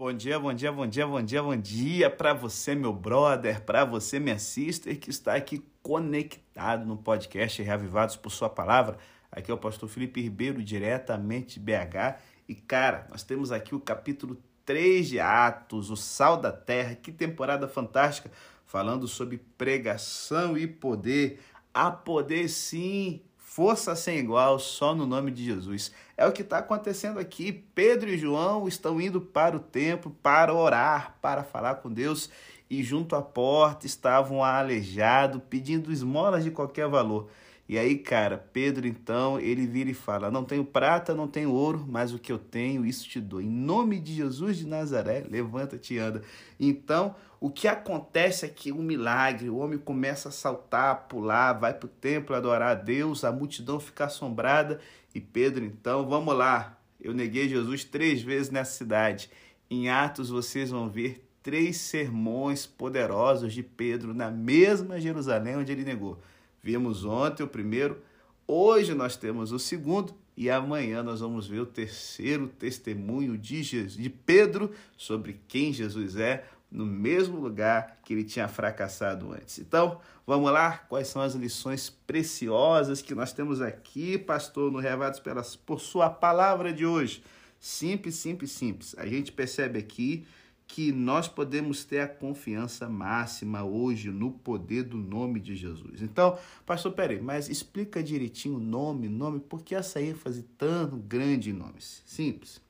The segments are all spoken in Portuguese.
Bom dia, bom dia, bom dia, bom dia, bom dia para você, meu brother, para você, minha sister, que está aqui conectado no podcast Reavivados por Sua Palavra. Aqui é o pastor Felipe Ribeiro, diretamente de BH. E, cara, nós temos aqui o capítulo 3 de Atos, o Sal da Terra. Que temporada fantástica! Falando sobre pregação e poder. Há poder, sim, força sem igual, só no nome de Jesus. É o que está acontecendo aqui. Pedro e João estão indo para o templo para orar, para falar com Deus, e junto à porta estavam aleijados, pedindo esmolas de qualquer valor. E aí, cara, Pedro então, ele vira e fala: Não tenho prata, não tenho ouro, mas o que eu tenho, isso te dou. Em nome de Jesus de Nazaré, levanta-te e anda. Então, o que acontece é que um milagre, o homem começa a saltar, pular, vai para o templo adorar a Deus, a multidão fica assombrada. E Pedro, então, vamos lá. Eu neguei Jesus três vezes nessa cidade. Em Atos, vocês vão ver três sermões poderosos de Pedro na mesma Jerusalém onde ele negou. Vimos ontem o primeiro, hoje nós temos o segundo e amanhã nós vamos ver o terceiro testemunho de, Jesus, de Pedro sobre quem Jesus é, no mesmo lugar que ele tinha fracassado antes. Então, vamos lá? Quais são as lições preciosas que nós temos aqui, pastor, no Revados pelas, por sua palavra de hoje? Simples, simples, simples. A gente percebe aqui que nós podemos ter a confiança máxima hoje no poder do nome de Jesus. Então, pastor, peraí, mas explica direitinho o nome, nome, por que essa ênfase tão grande em nomes? Simples.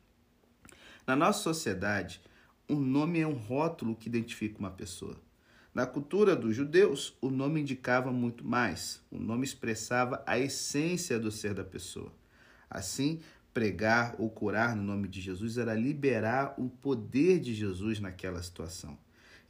Na nossa sociedade, um nome é um rótulo que identifica uma pessoa. Na cultura dos judeus, o nome indicava muito mais. O nome expressava a essência do ser da pessoa. Assim, pregar ou curar no nome de Jesus era liberar o poder de Jesus naquela situação.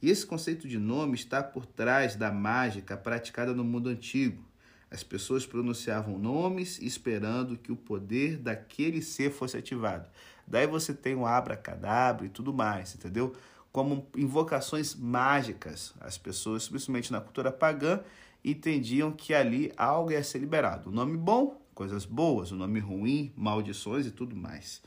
E esse conceito de nome está por trás da mágica praticada no mundo antigo. As pessoas pronunciavam nomes esperando que o poder daquele ser fosse ativado. Daí você tem o abracadabra e tudo mais, entendeu? Como invocações mágicas. As pessoas, principalmente na cultura pagã, entendiam que ali algo ia ser liberado. O nome bom coisas boas, o nome ruim, maldições e tudo mais.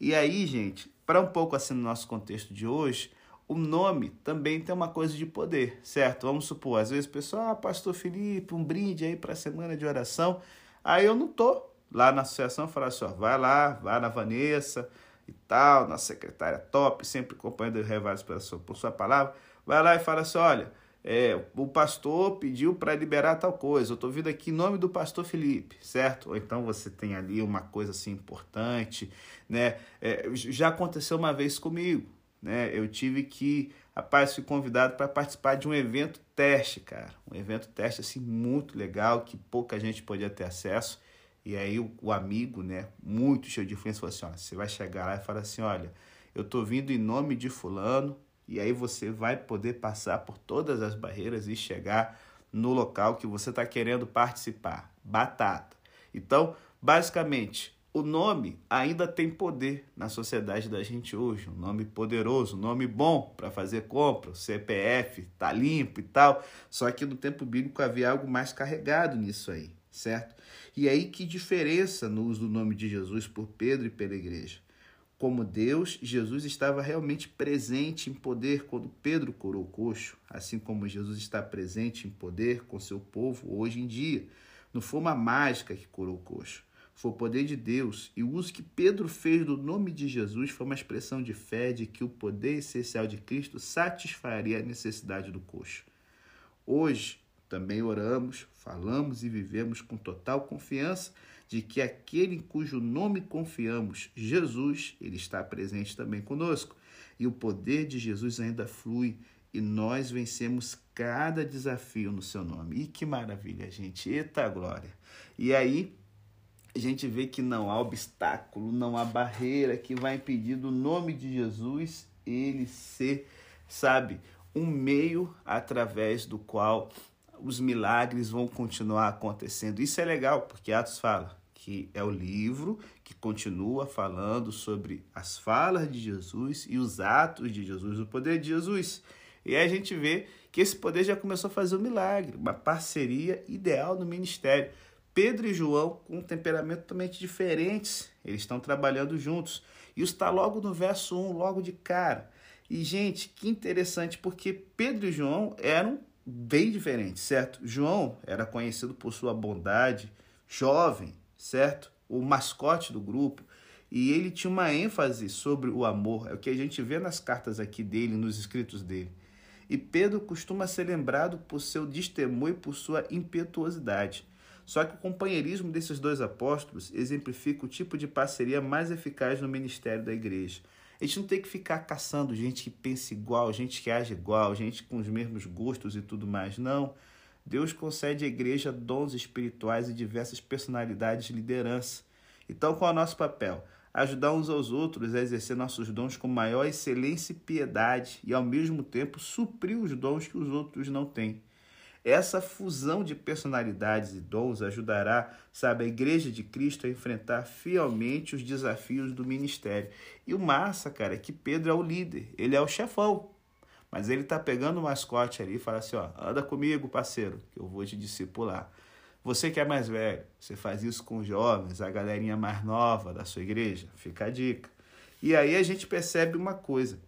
E aí, gente, para um pouco assim no nosso contexto de hoje, o nome também tem uma coisa de poder, certo? Vamos supor, às vezes o pessoal, ah, pastor Felipe, um brinde aí para a semana de oração. Aí eu não tô lá na associação, falar assim, ó, vai lá, vai na Vanessa e tal, na secretária top, sempre acompanhando o Revares por sua palavra, vai lá e fala assim, olha, é, o pastor pediu para liberar tal coisa, eu estou vindo aqui em nome do pastor Felipe, certo? Ou então você tem ali uma coisa assim importante, né? É, já aconteceu uma vez comigo, né? Eu tive que, rapaz, fui convidado para participar de um evento teste, cara. Um evento teste assim muito legal, que pouca gente podia ter acesso. E aí o, o amigo, né, muito cheio de influência, falou assim, ó, você vai chegar lá e fala assim, olha, eu estou vindo em nome de fulano, e aí você vai poder passar por todas as barreiras e chegar no local que você está querendo participar. Batata. Então, basicamente, o nome ainda tem poder na sociedade da gente hoje. Um nome poderoso, um nome bom para fazer compra, o CPF, tá limpo e tal. Só que no tempo bíblico havia algo mais carregado nisso aí, certo? E aí que diferença no uso do nome de Jesus por Pedro e pela igreja? Como Deus, Jesus estava realmente presente em poder quando Pedro curou o coxo, assim como Jesus está presente em poder com seu povo hoje em dia. Não foi uma mágica que curou o coxo, foi o poder de Deus. E o uso que Pedro fez do nome de Jesus foi uma expressão de fé de que o poder essencial de Cristo satisfaria a necessidade do coxo. Hoje, também oramos, falamos e vivemos com total confiança de que aquele em cujo nome confiamos, Jesus, ele está presente também conosco. E o poder de Jesus ainda flui e nós vencemos cada desafio no seu nome. E que maravilha, gente. Eita glória. E aí, a gente vê que não há obstáculo, não há barreira que vai impedir do nome de Jesus ele ser, sabe, um meio através do qual os milagres vão continuar acontecendo. Isso é legal, porque Atos fala que é o livro que continua falando sobre as falas de Jesus e os atos de Jesus, o poder de Jesus. E aí a gente vê que esse poder já começou a fazer um milagre, uma parceria ideal no ministério. Pedro e João, com um temperamento totalmente diferentes, eles estão trabalhando juntos. Isso está logo no verso 1, logo de cara. E, gente, que interessante, porque Pedro e João eram bem diferentes, certo? João era conhecido por sua bondade, jovem, certo? O mascote do grupo. E ele tinha uma ênfase sobre o amor, é o que a gente vê nas cartas aqui dele, nos escritos dele. E Pedro costuma ser lembrado por seu destemor e por sua impetuosidade. Só que o companheirismo desses dois apóstolos exemplifica o tipo de parceria mais eficaz no ministério da igreja. A gente não tem que ficar caçando gente que pensa igual, gente que age igual, gente com os mesmos gostos e tudo mais. Não. Deus concede à igreja dons espirituais e diversas personalidades de liderança. Então, qual é o nosso papel? Ajudar uns aos outros a exercer nossos dons com maior excelência e piedade e, ao mesmo tempo, suprir os dons que os outros não têm. Essa fusão de personalidades e dons ajudará, sabe, a Igreja de Cristo a enfrentar fielmente os desafios do ministério. E o massa, cara, é que Pedro é o líder, ele é o chefão. Mas ele tá pegando o mascote ali e fala assim: ó, anda comigo, parceiro, que eu vou te discipular. Você que é mais velho, você faz isso com os jovens, a galerinha mais nova da sua igreja, fica a dica. E aí a gente percebe uma coisa: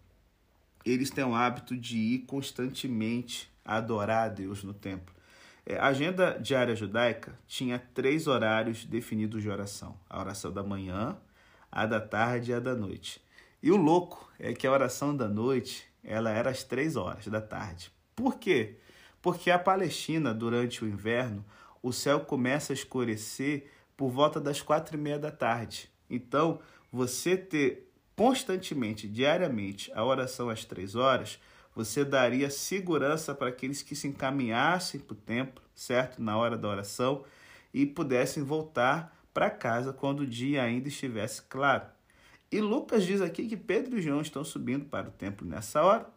eles têm o hábito de ir constantemente adorar a Deus no templo. É, a agenda diária judaica tinha três horários definidos de oração: a oração da manhã, a da tarde e a da noite. E o louco é que a oração da noite ela era às três horas da tarde. Por quê? Porque a Palestina, durante o inverno, o céu começa a escurecer por volta das quatro e meia da tarde. Então, você ter constantemente, diariamente, a oração às três horas você daria segurança para aqueles que se encaminhassem para o templo, certo? Na hora da oração e pudessem voltar para casa quando o dia ainda estivesse claro. E Lucas diz aqui que Pedro e João estão subindo para o templo nessa hora,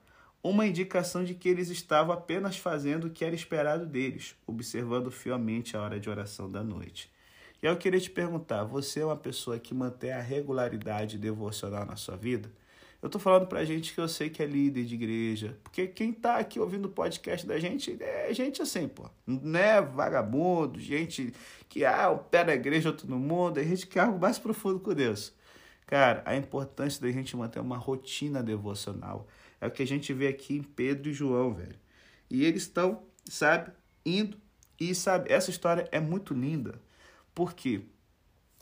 uma indicação de que eles estavam apenas fazendo o que era esperado deles, observando fielmente a hora de oração da noite. E eu queria te perguntar: você é uma pessoa que mantém a regularidade devocional na sua vida? Eu tô falando pra gente que eu sei que é líder de igreja. Porque quem tá aqui ouvindo o podcast da gente é gente assim, pô. Não é vagabundo, gente que, ah, o pé da igreja, no mundo. É gente que é algo mais profundo com Deus. Cara, a importância da gente manter uma rotina devocional. É o que a gente vê aqui em Pedro e João, velho. E eles estão, sabe, indo. E, sabe, essa história é muito linda. Por quê?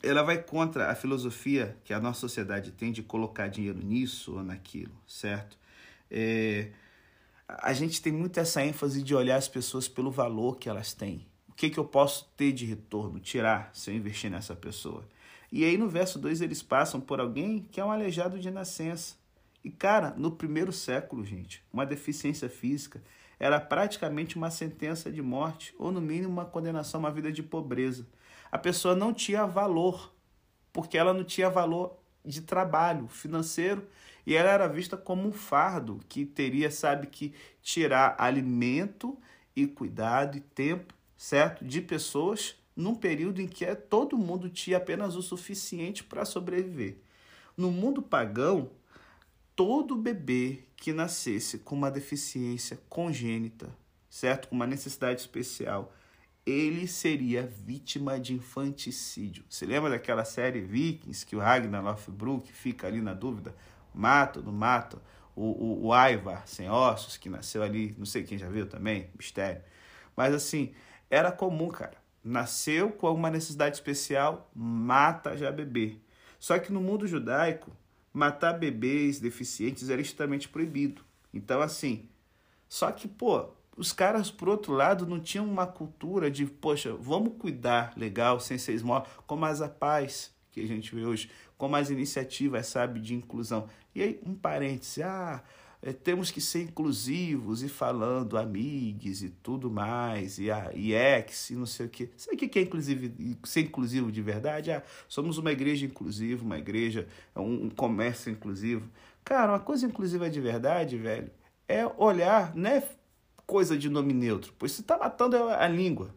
Ela vai contra a filosofia que a nossa sociedade tem de colocar dinheiro nisso ou naquilo, certo? É, a gente tem muito essa ênfase de olhar as pessoas pelo valor que elas têm. O que, que eu posso ter de retorno, tirar, se eu investir nessa pessoa? E aí no verso 2 eles passam por alguém que é um aleijado de nascença. E cara, no primeiro século, gente, uma deficiência física era praticamente uma sentença de morte, ou no mínimo uma condenação a uma vida de pobreza a pessoa não tinha valor, porque ela não tinha valor de trabalho financeiro e ela era vista como um fardo que teria, sabe, que tirar alimento e cuidado e tempo, certo, de pessoas num período em que todo mundo tinha apenas o suficiente para sobreviver. No mundo pagão, todo bebê que nascesse com uma deficiência congênita, certo, com uma necessidade especial, ele seria vítima de infanticídio. Você lembra daquela série Vikings que o Ragnar Lothbrok fica ali na dúvida? Mato, não mato? O, o, o Ivar, sem ossos, que nasceu ali, não sei quem já viu também, mistério. Mas assim, era comum, cara. Nasceu com alguma necessidade especial, mata já bebê. Só que no mundo judaico, matar bebês deficientes era extremamente proibido. Então, assim, só que, pô, os caras, por outro lado, não tinham uma cultura de, poxa, vamos cuidar legal, sem ser esmola, como as paz que a gente vê hoje, como as iniciativas, sabe, de inclusão. E aí, um parêntese, ah, é, temos que ser inclusivos e falando amigos e tudo mais, e, a, e ex, e não sei o quê. Sabe o que é inclusivo, ser inclusivo de verdade? Ah, somos uma igreja inclusiva, uma igreja, um, um comércio inclusivo. Cara, uma coisa inclusiva de verdade, velho, é olhar, né? Coisa de nome neutro, pois você está matando a, língua,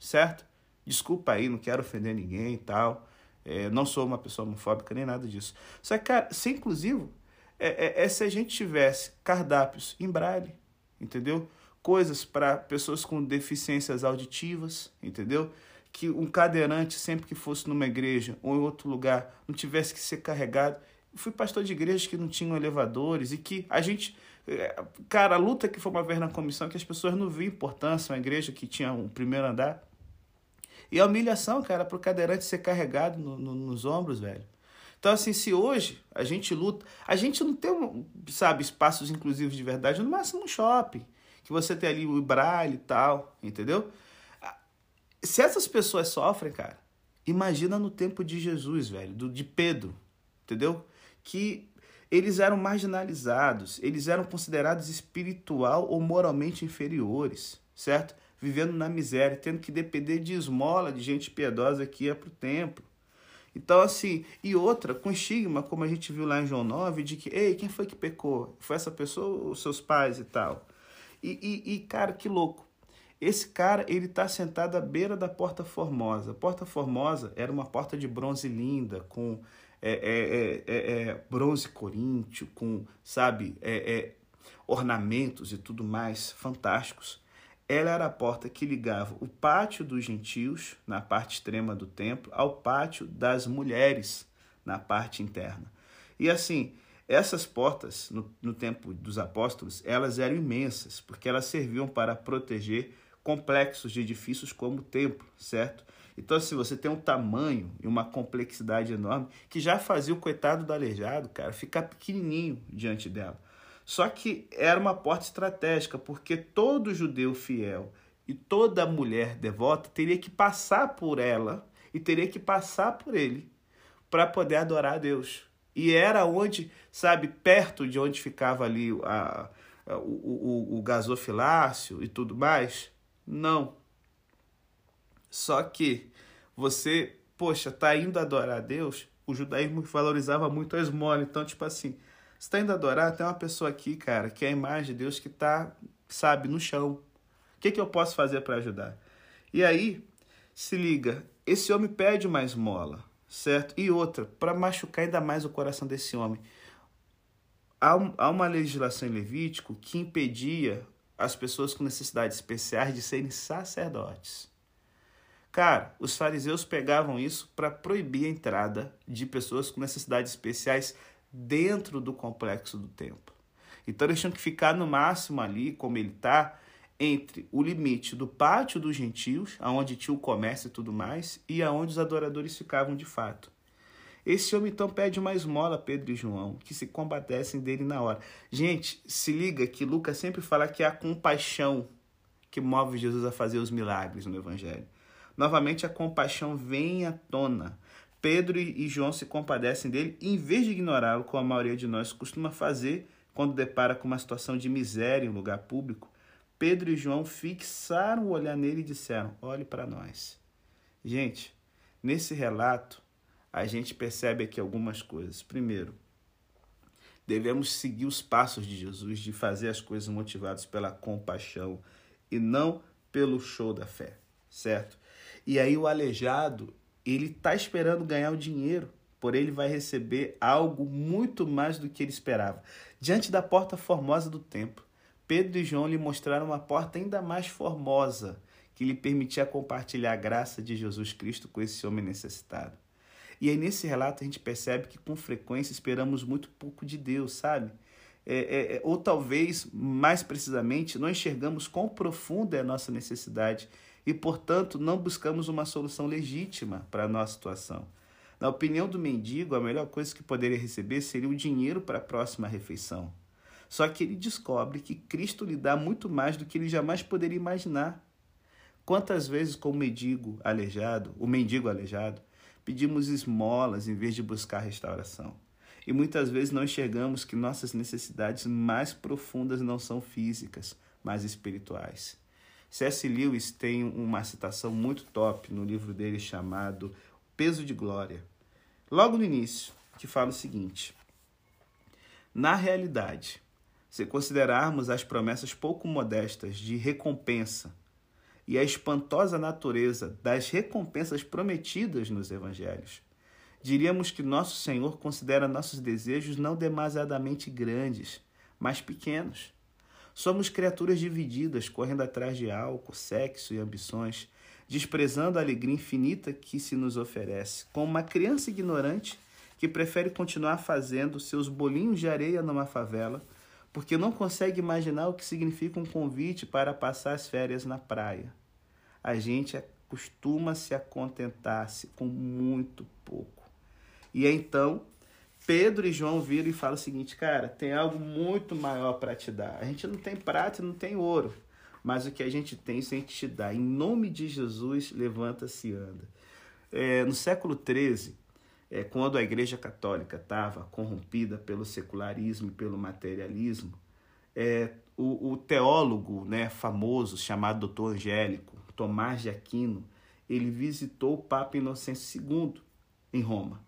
certo? Desculpa aí, não quero ofender ninguém e tal. É, não sou uma pessoa homofóbica nem nada disso. Só que, cara, ser inclusivo é, é, é se a gente tivesse cardápios em braille, entendeu? Coisas para pessoas com deficiências auditivas, entendeu? Que um cadeirante, sempre que fosse numa igreja ou em outro lugar, não tivesse que ser carregado. fui pastor de igrejas que não tinham elevadores e que a gente. É, cara, a luta que foi uma vez na comissão que as pessoas não viam importância, uma igreja que tinha um primeiro andar. E a humilhação, cara, para o cadeirante ser carregado no, no, nos ombros, velho. Então, assim, se hoje a gente luta, a gente não tem, sabe, espaços inclusivos de verdade, no máximo um shopping, que você tem ali o braille e tal, entendeu? Se essas pessoas sofrem, cara, imagina no tempo de Jesus, velho, do, de Pedro, entendeu? Que eles eram marginalizados, eles eram considerados espiritual ou moralmente inferiores, certo? Vivendo na miséria, tendo que depender de esmola de gente piedosa que ia para o templo. Então, assim, e outra, com estigma, como a gente viu lá em João 9, de que, ei, quem foi que pecou? Foi essa pessoa ou seus pais e tal? E, e, e, cara, que louco. Esse cara, ele tá sentado à beira da Porta Formosa. A Porta Formosa era uma porta de bronze linda, com é, é, é, é bronze coríntio, com, sabe, ornamentos e tudo mais fantásticos. Ela era a porta que ligava o pátio dos gentios, na parte extrema do templo, ao pátio das mulheres, na parte interna. E assim, essas portas, no, no tempo dos apóstolos, elas eram imensas, porque elas serviam para proteger complexos de edifícios como o templo, certo? Então, se assim, você tem um tamanho e uma complexidade enorme, que já fazia o coitado do aleijado, cara, ficar pequenininho diante dela. Só que era uma porta estratégica, porque todo judeu fiel e toda mulher devota teria que passar por ela e teria que passar por ele para poder adorar a Deus. E era onde, sabe, perto de onde ficava ali a, a o, o, o gasofilácio e tudo mais? Não. Só que você, poxa, tá indo adorar a Deus, o judaísmo valorizava muito a esmola. Então, tipo assim, você está indo adorar, tem uma pessoa aqui, cara, que é a imagem de Deus que está, sabe, no chão. O que, que eu posso fazer para ajudar? E aí, se liga, esse homem pede uma esmola, certo? E outra, para machucar ainda mais o coração desse homem. Há, há uma legislação em Levítico que impedia as pessoas com necessidades especiais de serem sacerdotes. Cara, os fariseus pegavam isso para proibir a entrada de pessoas com necessidades especiais dentro do complexo do templo. Então eles tinham que ficar no máximo ali, como ele está, entre o limite do pátio dos gentios, aonde tinha o comércio e tudo mais, e aonde os adoradores ficavam de fato. Esse homem então pede uma esmola a Pedro e João, que se combatessem dele na hora. Gente, se liga que Lucas sempre fala que é a compaixão que move Jesus a fazer os milagres no Evangelho. Novamente, a compaixão vem à tona Pedro e João se compadecem dele, em vez de ignorá-lo, como a maioria de nós costuma fazer quando depara com uma situação de miséria em um lugar público, Pedro e João fixaram o olhar nele e disseram: Olhe para nós. Gente, nesse relato, a gente percebe aqui algumas coisas. Primeiro, devemos seguir os passos de Jesus, de fazer as coisas motivadas pela compaixão e não pelo show da fé, certo? E aí o aleijado, ele está esperando ganhar o dinheiro, porém ele vai receber algo muito mais do que ele esperava. Diante da porta formosa do templo, Pedro e João lhe mostraram uma porta ainda mais formosa, que lhe permitia compartilhar a graça de Jesus Cristo com esse homem necessitado. E aí, nesse relato, a gente percebe que com frequência esperamos muito pouco de Deus, sabe? É, é, é ou talvez, mais precisamente, não enxergamos quão profunda é a nossa necessidade e, portanto, não buscamos uma solução legítima para a nossa situação. Na opinião do mendigo, a melhor coisa que poderia receber seria o dinheiro para a próxima refeição. Só que ele descobre que Cristo lhe dá muito mais do que ele jamais poderia imaginar. Quantas vezes, como mendigo aleijado, o mendigo aleijado, pedimos esmolas em vez de buscar restauração? E muitas vezes não enxergamos que nossas necessidades mais profundas não são físicas, mas espirituais. C.S. Lewis tem uma citação muito top no livro dele chamado Peso de Glória. Logo no início, que fala o seguinte: Na realidade, se considerarmos as promessas pouco modestas de recompensa e a espantosa natureza das recompensas prometidas nos evangelhos, diríamos que nosso Senhor considera nossos desejos não demasiadamente grandes, mas pequenos Somos criaturas divididas, correndo atrás de álcool, sexo e ambições, desprezando a alegria infinita que se nos oferece, como uma criança ignorante que prefere continuar fazendo seus bolinhos de areia numa favela, porque não consegue imaginar o que significa um convite para passar as férias na praia. A gente costuma se acontentar-se com muito pouco. E então, Pedro e João viram e falam o seguinte, cara, tem algo muito maior para te dar. A gente não tem prata, não tem ouro, mas o que a gente tem, isso a gente te dá. Em nome de Jesus, levanta-se e anda. É, no século XIII, é, quando a Igreja Católica estava corrompida pelo secularismo e pelo materialismo, é, o, o, teólogo né, famoso chamado Doutor Angélico, Tomás de Aquino, ele visitou o Papa Inocêncio II em Roma.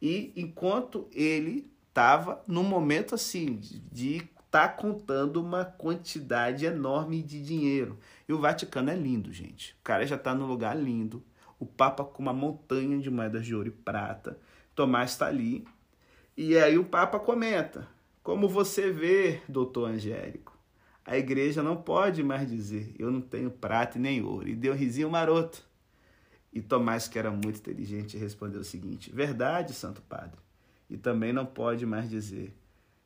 E enquanto ele estava num momento assim de estar tá contando uma quantidade enorme de dinheiro. E o Vaticano é lindo, gente. O cara já está num lugar lindo o Papa com uma montanha de moedas de ouro e prata. Tomás está ali. E aí o Papa comenta: Como você vê, doutor Angélico, a igreja não pode mais dizer eu não tenho prata nem ouro. E deu risinho maroto. E Tomás, que era muito inteligente, respondeu o seguinte: Verdade, Santo Padre. E também não pode mais dizer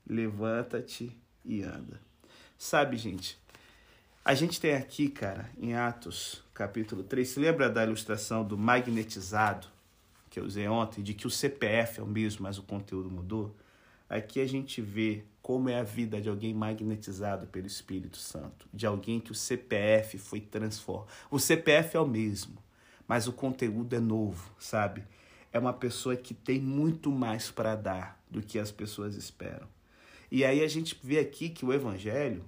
levanta-te e anda. Sabe, gente, a gente tem aqui, cara, em Atos, capítulo 3, se lembra da ilustração do magnetizado que eu usei ontem, de que o CPF é o mesmo, mas o conteúdo mudou? Aqui a gente vê como é a vida de alguém magnetizado pelo Espírito Santo, de alguém que o CPF foi transformado. O CPF é o mesmo, mas o conteúdo é novo, sabe? É uma pessoa que tem muito mais para dar do que as pessoas esperam. E aí a gente vê aqui que o evangelho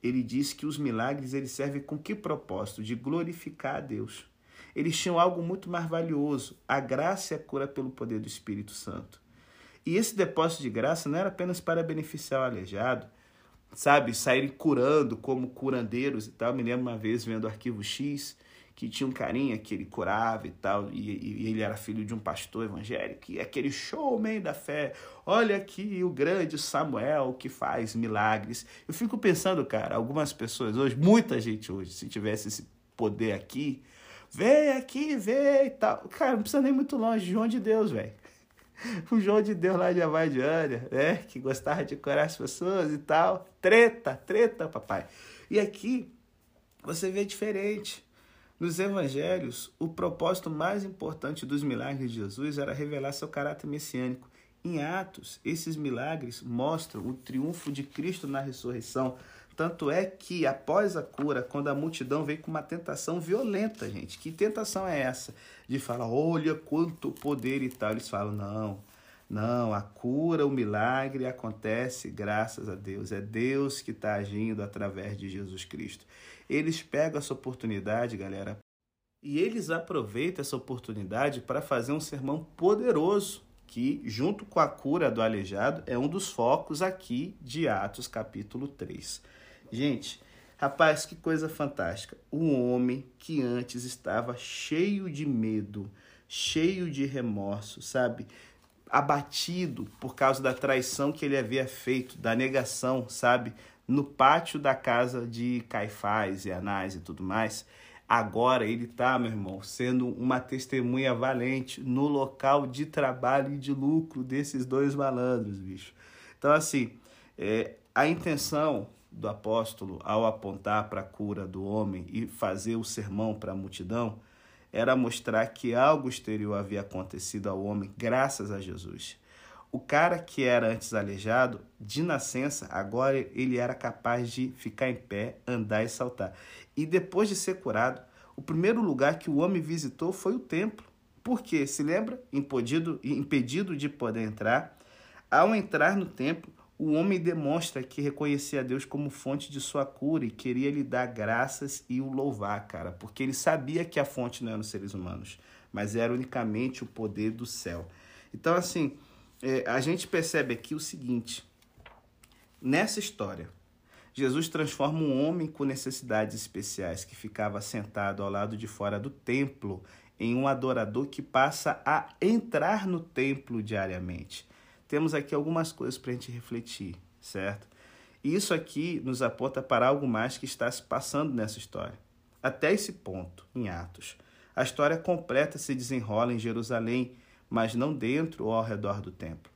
ele diz que os milagres eles servem com que propósito? De glorificar a Deus. Eles tinham algo muito mais valioso, a graça e a cura pelo poder do Espírito Santo. E esse depósito de graça não era apenas para beneficiar o aleijado, sabe, saírem curando como curandeiros e tal. Me lembro uma vez vendo o Arquivo X, que tinha um carinha que ele curava e tal, e, e, ele era filho de um pastor evangélico, e aquele showman da fé, olha aqui o grande Samuel que faz milagres. Eu fico pensando, cara, algumas pessoas hoje, muita gente hoje, se tivesse esse poder aqui, vem aqui, vem e tal. Cara, não precisa nem muito longe, João de Deus, velho. O João de Deus lá de Avadiana, né? Que gostava de curar as pessoas e tal. Treta, treta, papai. E aqui você vê diferente. Nos evangelhos, o propósito mais importante dos milagres de Jesus era revelar seu caráter messiânico. Em Atos, esses milagres mostram o triunfo de Cristo na ressurreição. Tanto é que, após a cura, quando a multidão veio com uma tentação violenta, gente, que tentação é essa? De falar, olha quanto poder e tal. Eles falam, não, não, a cura, o milagre acontece graças a Deus. É Deus que está agindo através de Jesus Cristo. Eles pegam essa oportunidade, galera, e eles aproveitam essa oportunidade para fazer um sermão poderoso, que, junto com a cura do aleijado, é um dos focos aqui de Atos capítulo 3. Gente, rapaz, que coisa fantástica. Um homem que antes estava cheio de medo, cheio de remorso, sabe? Abatido por causa da traição que ele havia feito, da negação, sabe? no pátio da casa de Caifás e Anás e tudo mais, agora ele está, meu irmão, sendo uma testemunha valente no local de trabalho e de lucro desses dois malandros, bicho. Então, assim, é, a intenção do apóstolo ao apontar para a cura do homem e fazer o sermão para a multidão era mostrar que algo exterior havia acontecido ao homem graças a Jesus. O cara que era antes aleijado, de nascença, agora ele era capaz de ficar em pé, andar e saltar. E depois de ser curado, o primeiro lugar que o homem visitou foi o templo. Porque, se lembra? Impedido, impedido de poder entrar. Ao entrar no templo, o homem demonstra que reconhecia a Deus como fonte de sua cura e queria lhe dar graças e o louvar, cara, porque ele sabia que a fonte não era os seres humanos, mas era unicamente o poder do céu. Então, assim, é, a gente percebe aqui o seguinte: nessa história, Jesus transforma um homem com necessidades especiais que ficava sentado ao lado de fora do templo em um adorador que passa a entrar no templo diariamente. Temos aqui algumas coisas para a gente refletir, certo? E isso aqui nos aponta para algo mais que está se passando nessa história. Até esse ponto, em Atos, a história completa se desenrola em Jerusalém mas não dentro ou ao redor do templo.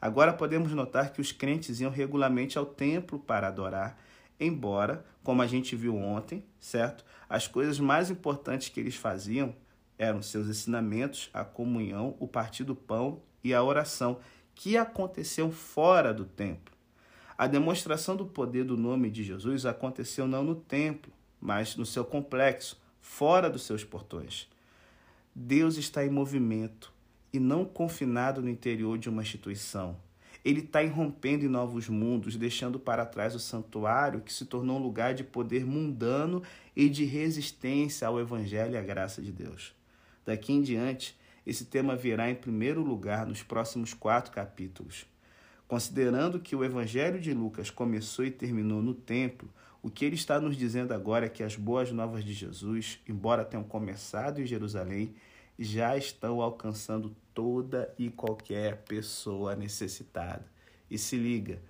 Agora podemos notar que os crentes iam regularmente ao templo para adorar, embora, como a gente viu ontem, certo? As coisas mais importantes que eles faziam eram seus ensinamentos, a comunhão, o partir do pão e a oração, que aconteciam fora do templo. A demonstração do poder do nome de Jesus aconteceu não no templo, mas no seu complexo, fora dos seus portões. Deus está em movimento e não confinado no interior de uma instituição. Ele está irrompendo em novos mundos, deixando para trás o santuário que se tornou um lugar de poder mundano e de resistência ao Evangelho e à graça de Deus. Daqui em diante, esse tema virá em primeiro lugar nos próximos quatro capítulos. Considerando que o Evangelho de Lucas começou e terminou no templo, o que ele está nos dizendo agora é que as boas novas de Jesus, embora tenham começado em Jerusalém, já estão alcançando toda e qualquer pessoa necessitada. E se liga,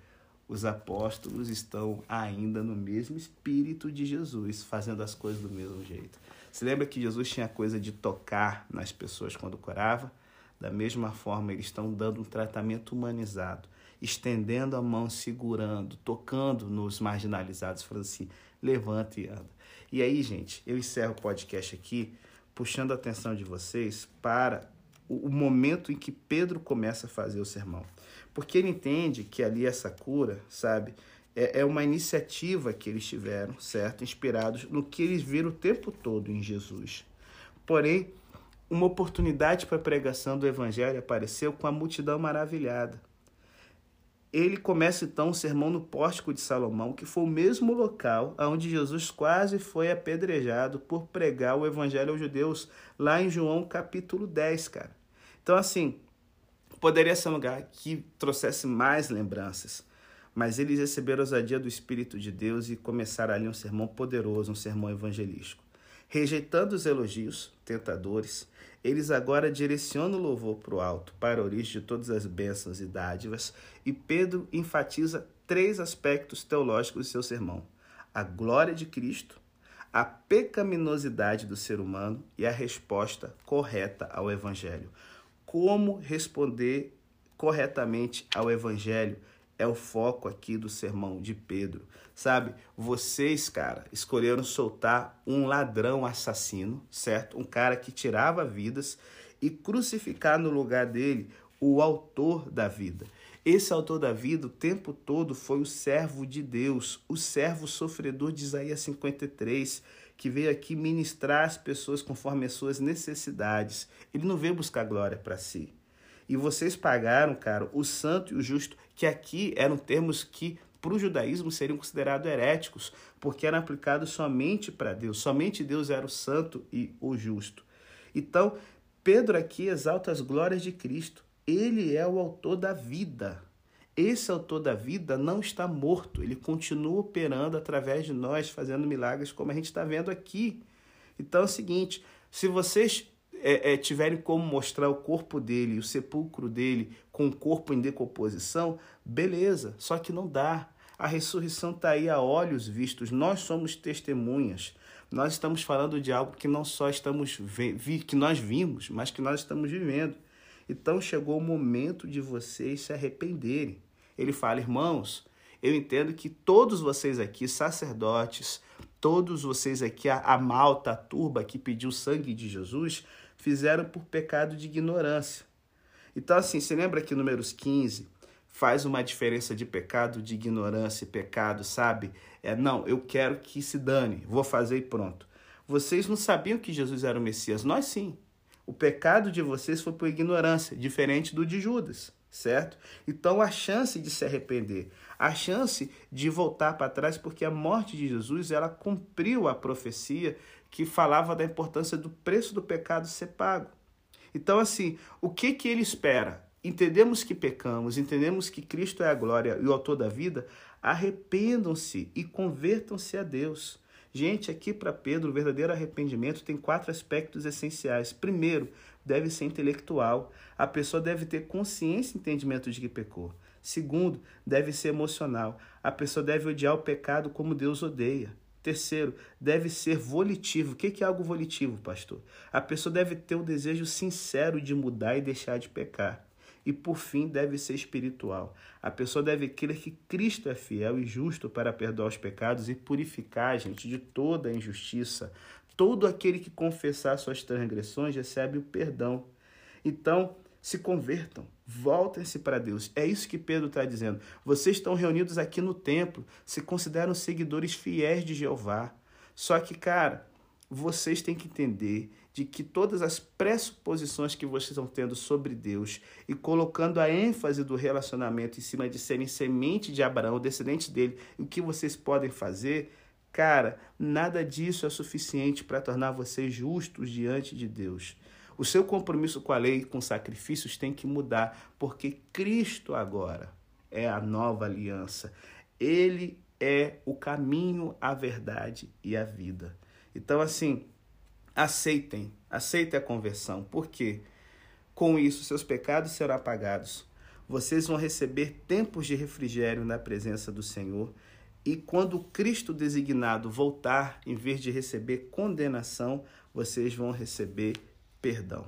os apóstolos estão ainda no mesmo espírito de Jesus, fazendo as coisas do mesmo jeito. Se lembra que Jesus tinha coisa de tocar nas pessoas quando curava? Da mesma forma, eles estão dando um tratamento humanizado, estendendo a mão, segurando, tocando nos marginalizados, falando assim: levanta e anda. E aí, gente, eu encerro o podcast aqui, puxando a atenção de vocês para o momento em que Pedro começa a fazer o sermão. Porque ele entende que ali essa cura, sabe, é, é uma iniciativa que eles tiveram, certo? Inspirados no que eles viram o tempo todo em Jesus. Porém, uma oportunidade para a pregação do evangelho apareceu com a multidão maravilhada. Ele começa então o sermão no pórtico de Salomão, que foi o mesmo local onde Jesus quase foi apedrejado por pregar o evangelho aos judeus, lá em João capítulo 10, cara. Então, assim, poderia ser um lugar que trouxesse mais lembranças. Mas eles receberam a ousadia do Espírito de Deus e começaram ali um sermão poderoso, um sermão evangelístico. Rejeitando os elogios tentadores, eles agora direcionam o louvor para o alto, para a origem de todas as bênçãos e dádivas, e Pedro enfatiza três aspectos teológicos de seu sermão: a glória de Cristo, a pecaminosidade do ser humano e a resposta correta ao Evangelho. Como responder corretamente ao Evangelho é o foco aqui do sermão de Pedro. Sabe, vocês, cara, escolheram soltar um ladrão assassino, certo? Um cara que tirava vidas e crucificar no lugar dele o autor da vida. Esse autor da vida o tempo todo foi o servo de Deus, o servo sofredor de Isaías 53, que veio aqui ministrar as pessoas conforme as suas necessidades. Ele não veio buscar glória para si. E vocês pagaram, cara, o santo e o justo, que aqui eram termos que para o judaísmo seriam considerados heréticos, porque eram aplicados somente para Deus. Somente Deus era o santo e o justo. Então, Pedro aqui exalta as glórias de Cristo. Ele é o autor da vida. Esse autor da vida não está morto, ele continua operando através de nós, fazendo milagres como a gente está vendo aqui. Então é o seguinte: se vocês é, é, tiverem como mostrar o corpo dele, o sepulcro dele, com o corpo em decomposição, beleza, só que não dá. A ressurreição está aí a olhos vistos, nós somos testemunhas. Nós estamos falando de algo que não só estamos vi, que nós vimos, mas que nós estamos vivendo. Então chegou o momento de vocês se arrependerem. Ele fala, irmãos, eu entendo que todos vocês aqui, sacerdotes, todos vocês aqui, a, a malta, a turba que pediu sangue de Jesus, fizeram por pecado de ignorância. Então, assim, você lembra que números 15 faz uma diferença de pecado, de ignorância e pecado, sabe? É, não, eu quero que se dane, vou fazer e pronto. Vocês não sabiam que Jesus era o Messias, nós sim. O pecado de vocês foi por ignorância, diferente do de Judas, certo? Então a chance de se arrepender, a chance de voltar para trás, porque a morte de Jesus ela cumpriu a profecia que falava da importância do preço do pecado ser pago. Então, assim, o que, que ele espera? Entendemos que pecamos, entendemos que Cristo é a glória e o autor da vida, arrependam-se e convertam-se a Deus. Gente, aqui para Pedro, o verdadeiro arrependimento tem quatro aspectos essenciais. Primeiro, deve ser intelectual. A pessoa deve ter consciência e entendimento de que pecou. Segundo, deve ser emocional. A pessoa deve odiar o pecado como Deus odeia. Terceiro, deve ser volitivo. O que é algo volitivo, pastor? A pessoa deve ter o desejo sincero de mudar e deixar de pecar. E por fim, deve ser espiritual. A pessoa deve crer que Cristo é fiel e justo para perdoar os pecados e purificar a gente de toda a injustiça. Todo aquele que confessar suas transgressões recebe o perdão. Então, se convertam, voltem-se para Deus. É isso que Pedro está dizendo. Vocês estão reunidos aqui no templo, se consideram seguidores fiéis de Jeová. Só que, cara, vocês têm que entender de que todas as pressuposições que vocês estão tendo sobre Deus e colocando a ênfase do relacionamento em cima de serem semente de Abraão, descendente dele, o que vocês podem fazer, cara, nada disso é suficiente para tornar vocês justos diante de Deus. O seu compromisso com a lei, com sacrifícios, tem que mudar, porque Cristo agora é a nova aliança. Ele é o caminho, a verdade e a vida. Então, assim, aceitem, aceitem a conversão, porque com isso seus pecados serão apagados. Vocês vão receber tempos de refrigério na presença do Senhor. E quando Cristo designado voltar, em vez de receber condenação, vocês vão receber perdão.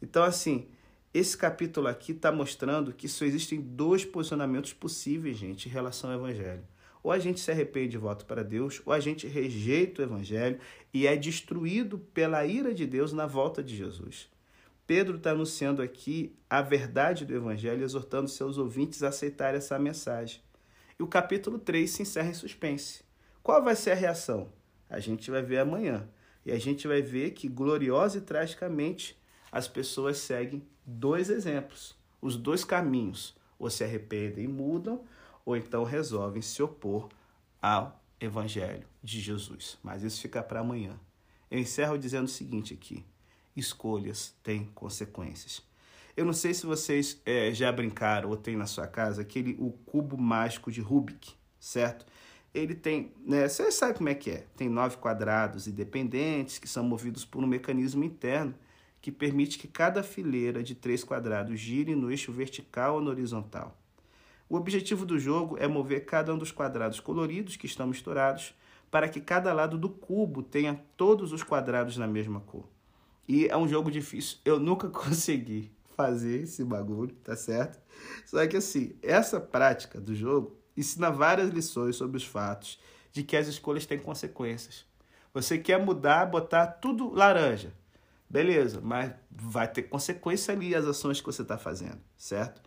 Então, assim, esse capítulo aqui está mostrando que só existem dois posicionamentos possíveis, gente, em relação ao Evangelho. Ou a gente se arrepende e volta para Deus, ou a gente rejeita o Evangelho e é destruído pela ira de Deus na volta de Jesus. Pedro está anunciando aqui a verdade do Evangelho, exortando seus ouvintes a aceitar essa mensagem. E o capítulo 3 se encerra em suspense. Qual vai ser a reação? A gente vai ver amanhã. E a gente vai ver que, gloriosa e tragicamente, as pessoas seguem dois exemplos, os dois caminhos. Ou se arrependem e mudam, ou então resolvem se opor ao Evangelho de Jesus. Mas isso fica para amanhã. Eu encerro dizendo o seguinte aqui: escolhas têm consequências. Eu não sei se vocês é, já brincaram ou tem na sua casa aquele o cubo mágico de Rubik, certo? Ele tem, né, você sabe como é que é, tem nove quadrados independentes que são movidos por um mecanismo interno que permite que cada fileira de três quadrados gire no eixo vertical ou no horizontal. O objetivo do jogo é mover cada um dos quadrados coloridos que estão misturados para que cada lado do cubo tenha todos os quadrados na mesma cor. E é um jogo difícil, eu nunca consegui fazer esse bagulho, tá certo? Só que assim, essa prática do jogo ensina várias lições sobre os fatos de que as escolhas têm consequências. Você quer mudar, botar tudo laranja. Beleza, mas vai ter consequência ali as ações que você está fazendo, certo?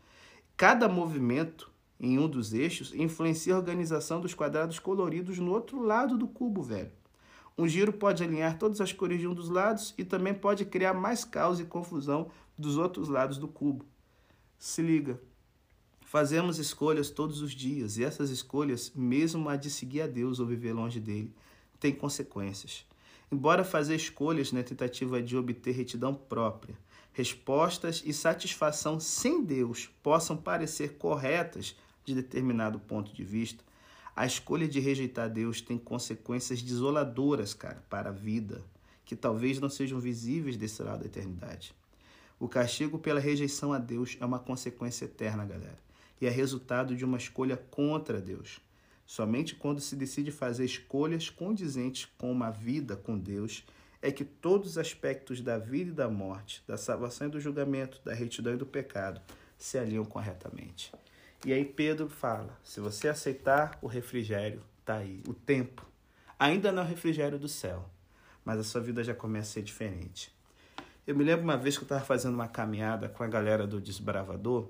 Cada movimento em um dos eixos influencia a organização dos quadrados coloridos no outro lado do cubo, velho. Um giro pode alinhar todas as cores de um dos lados e também pode criar mais caos e confusão dos outros lados do cubo. Se liga, Fazemos escolhas todos os dias e essas escolhas, mesmo a de seguir a Deus ou viver longe dele, têm consequências. Embora fazer escolhas na tentativa de obter retidão própria, respostas e satisfação sem Deus possam parecer corretas de determinado ponto de vista, a escolha de rejeitar Deus tem consequências desoladoras, cara, para a vida, que talvez não sejam visíveis desse lado da eternidade. O castigo pela rejeição a Deus é uma consequência eterna, galera e é resultado de uma escolha contra Deus. Somente quando se decide fazer escolhas condizentes com uma vida com Deus é que todos os aspectos da vida e da morte, da salvação e do julgamento, da retidão e do pecado se alinham corretamente. E aí Pedro fala: se você aceitar o refrigério, tá aí, o tempo. Ainda não é o refrigério do céu, mas a sua vida já começa a ser diferente. Eu me lembro uma vez que eu estava fazendo uma caminhada com a galera do Desbravador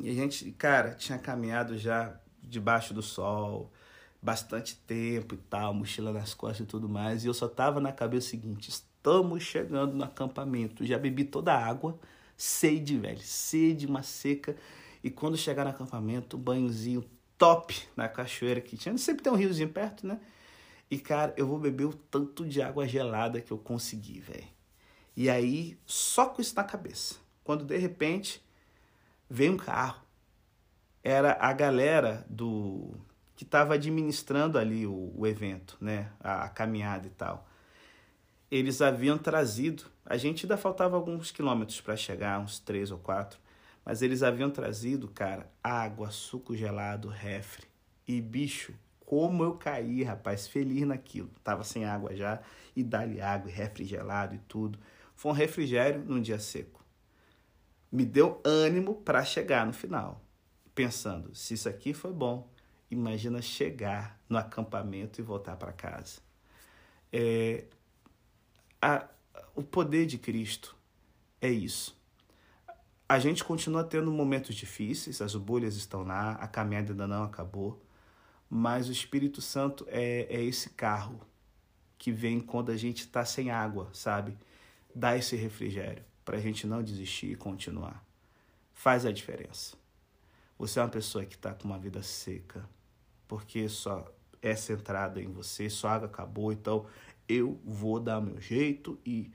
e a gente, cara, tinha caminhado já debaixo do sol, bastante tempo e tal, mochila nas costas e tudo mais. E eu só tava na cabeça o seguinte: estamos chegando no acampamento. Já bebi toda a água, sede, velho, sede, uma seca. E quando chegar no acampamento, banhozinho top na cachoeira que tinha. Sempre tem um riozinho perto, né? E, cara, eu vou beber o tanto de água gelada que eu consegui, velho. E aí, só com isso na cabeça. Quando de repente veio um carro. Era a galera do que estava administrando ali o, o evento, né? A, a, caminhada e tal. Eles haviam trazido, a gente ainda faltava alguns quilômetros para chegar, uns três ou quatro, mas eles haviam trazido, cara, água, suco gelado, refre. E bicho, como eu caí, rapaz, feliz naquilo. Tava sem água já, e dali água, e refrigerado e tudo. Foi um refrigério num dia seco. Me deu ânimo para chegar no final. Pensando, se isso aqui foi bom, imagina chegar no acampamento e voltar para casa. É, a, o poder de Cristo é isso. A gente continua tendo momentos difíceis, as bolhas estão lá, a caminhada ainda não acabou, mas o Espírito Santo é, é esse carro que vem quando a gente está sem água, sabe? Dá esse refrigério para a gente não desistir e continuar. Faz a diferença. Você é uma pessoa que está com uma vida seca, porque só é centrada em você, sua água acabou, então eu vou dar meu jeito e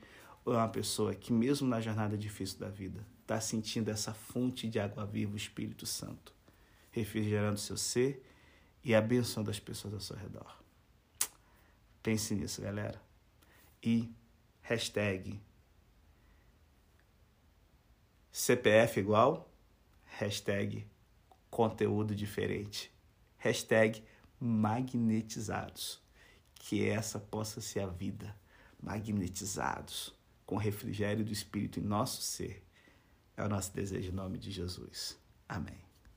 é uma pessoa que mesmo na jornada difícil da vida está sentindo essa fonte de água viva, o Espírito Santo, refrigerando seu ser e abençoando as pessoas ao seu redor. Pense nisso, galera. E hashtag CPF igual, hashtag conteúdo diferente, hashtag magnetizados. Que essa possa ser a vida, magnetizados, com refrigério do Espírito em nosso ser é o nosso desejo em nome de Jesus. Amém.